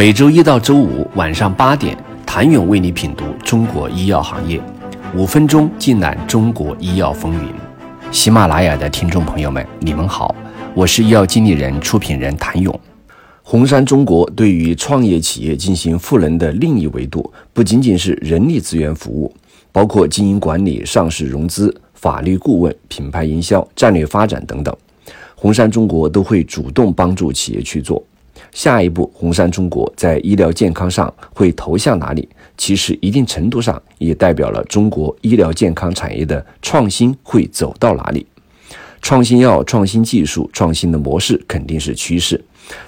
每周一到周五晚上八点，谭勇为你品读中国医药行业，五分钟尽览中国医药风云。喜马拉雅的听众朋友们，你们好，我是医药经理人、出品人谭勇。红杉中国对于创业企业进行赋能的另一维度，不仅仅是人力资源服务，包括经营管理、上市融资、法律顾问、品牌营销、战略发展等等，红杉中国都会主动帮助企业去做。下一步，红杉中国在医疗健康上会投向哪里？其实一定程度上也代表了中国医疗健康产业的创新会走到哪里。创新药、创新技术、创新的模式肯定是趋势，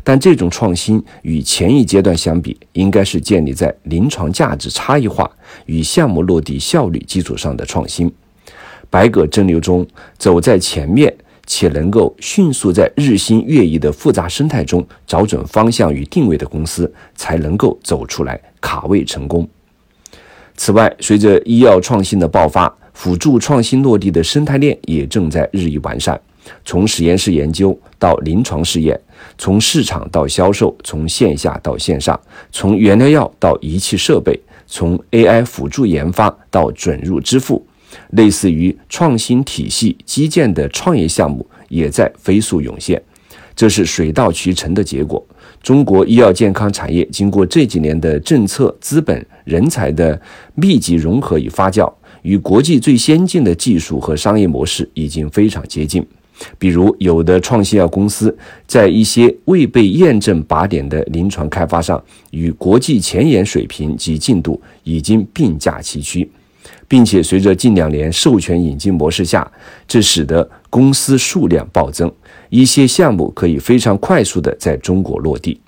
但这种创新与前一阶段相比，应该是建立在临床价值差异化与项目落地效率基础上的创新。百舸争流中，走在前面。且能够迅速在日新月异的复杂生态中找准方向与定位的公司，才能够走出来卡位成功。此外，随着医药创新的爆发，辅助创新落地的生态链也正在日益完善。从实验室研究到临床试验，从市场到销售，从线下到线上，从原料药到仪器设备，从 AI 辅助研发到准入支付。类似于创新体系基建的创业项目也在飞速涌现，这是水到渠成的结果。中国医药健康产业经过这几年的政策、资本、人才的密集融合与发酵，与国际最先进的技术和商业模式已经非常接近。比如，有的创新药公司在一些未被验证靶点的临床开发上，与国际前沿水平及进度已经并驾齐驱。并且随着近两年授权引进模式下，这使得公司数量暴增，一些项目可以非常快速的在中国落地。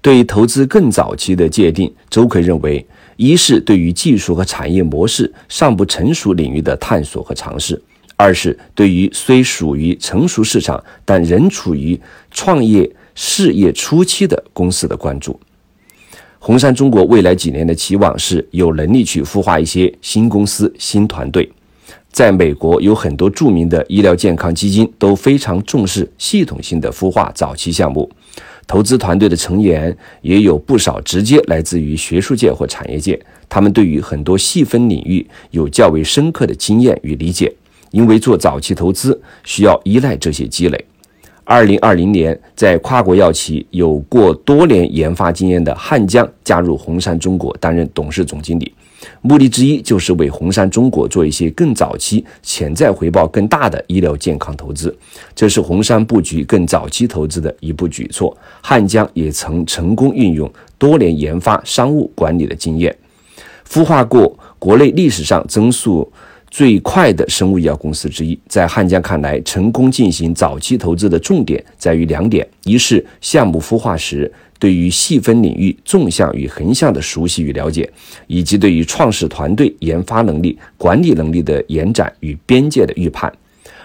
对于投资更早期的界定，周奎认为，一是对于技术和产业模式尚不成熟领域的探索和尝试；二是对于虽属于成熟市场但仍处于创业事业初期的公司的关注。红杉中国未来几年的期望是有能力去孵化一些新公司、新团队。在美国，有很多著名的医疗健康基金都非常重视系统性的孵化早期项目，投资团队的成员也有不少直接来自于学术界或产业界，他们对于很多细分领域有较为深刻的经验与理解，因为做早期投资需要依赖这些积累。二零二零年，在跨国药企有过多年研发经验的汉江加入红杉中国担任董事总经理，目的之一就是为红杉中国做一些更早期、潜在回报更大的医疗健康投资。这是红杉布局更早期投资的一步举措。汉江也曾成功运用多年研发、商务管理的经验，孵化过国内历史上增速。最快的生物医药公司之一，在汉江看来，成功进行早期投资的重点在于两点：一是项目孵化时对于细分领域纵向与横向的熟悉与了解，以及对于创始团队研发能力、管理能力的延展与边界的预判；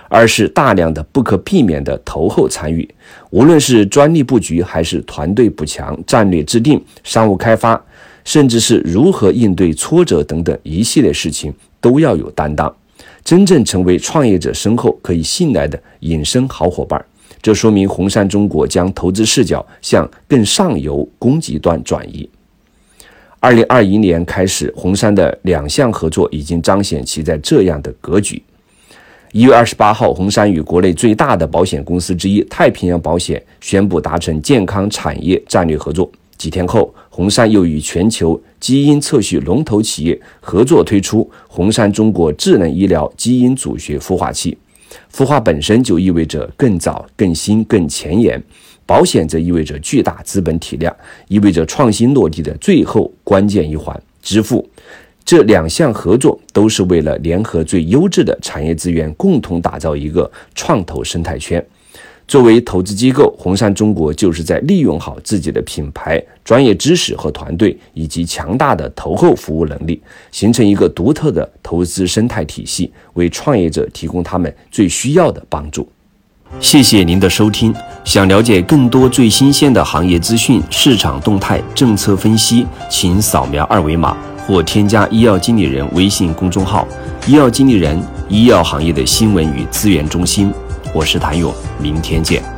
二是大量的不可避免的投后参与，无论是专利布局，还是团队补强、战略制定、商务开发，甚至是如何应对挫折等等一系列事情。都要有担当，真正成为创业者身后可以信赖的隐身好伙伴。这说明红杉中国将投资视角向更上游供给端转移。二零二一年开始，红杉的两项合作已经彰显其在这样的格局。一月二十八号，红杉与国内最大的保险公司之一太平洋保险宣布达成健康产业战略合作。几天后，红杉又与全球基因测序龙头企业合作推出红杉中国智能医疗基因组学孵化器。孵化本身就意味着更早、更新、更前沿；保险则意味着巨大资本体量，意味着创新落地的最后关键一环——支付。这两项合作都是为了联合最优质的产业资源，共同打造一个创投生态圈。作为投资机构，红杉中国就是在利用好自己的品牌、专业知识和团队，以及强大的投后服务能力，形成一个独特的投资生态体系，为创业者提供他们最需要的帮助。谢谢您的收听。想了解更多最新鲜的行业资讯、市场动态、政策分析，请扫描二维码或添加医药经理人微信公众号“医药经理人”——医药行业的新闻与资源中心。我是谭勇，明天见。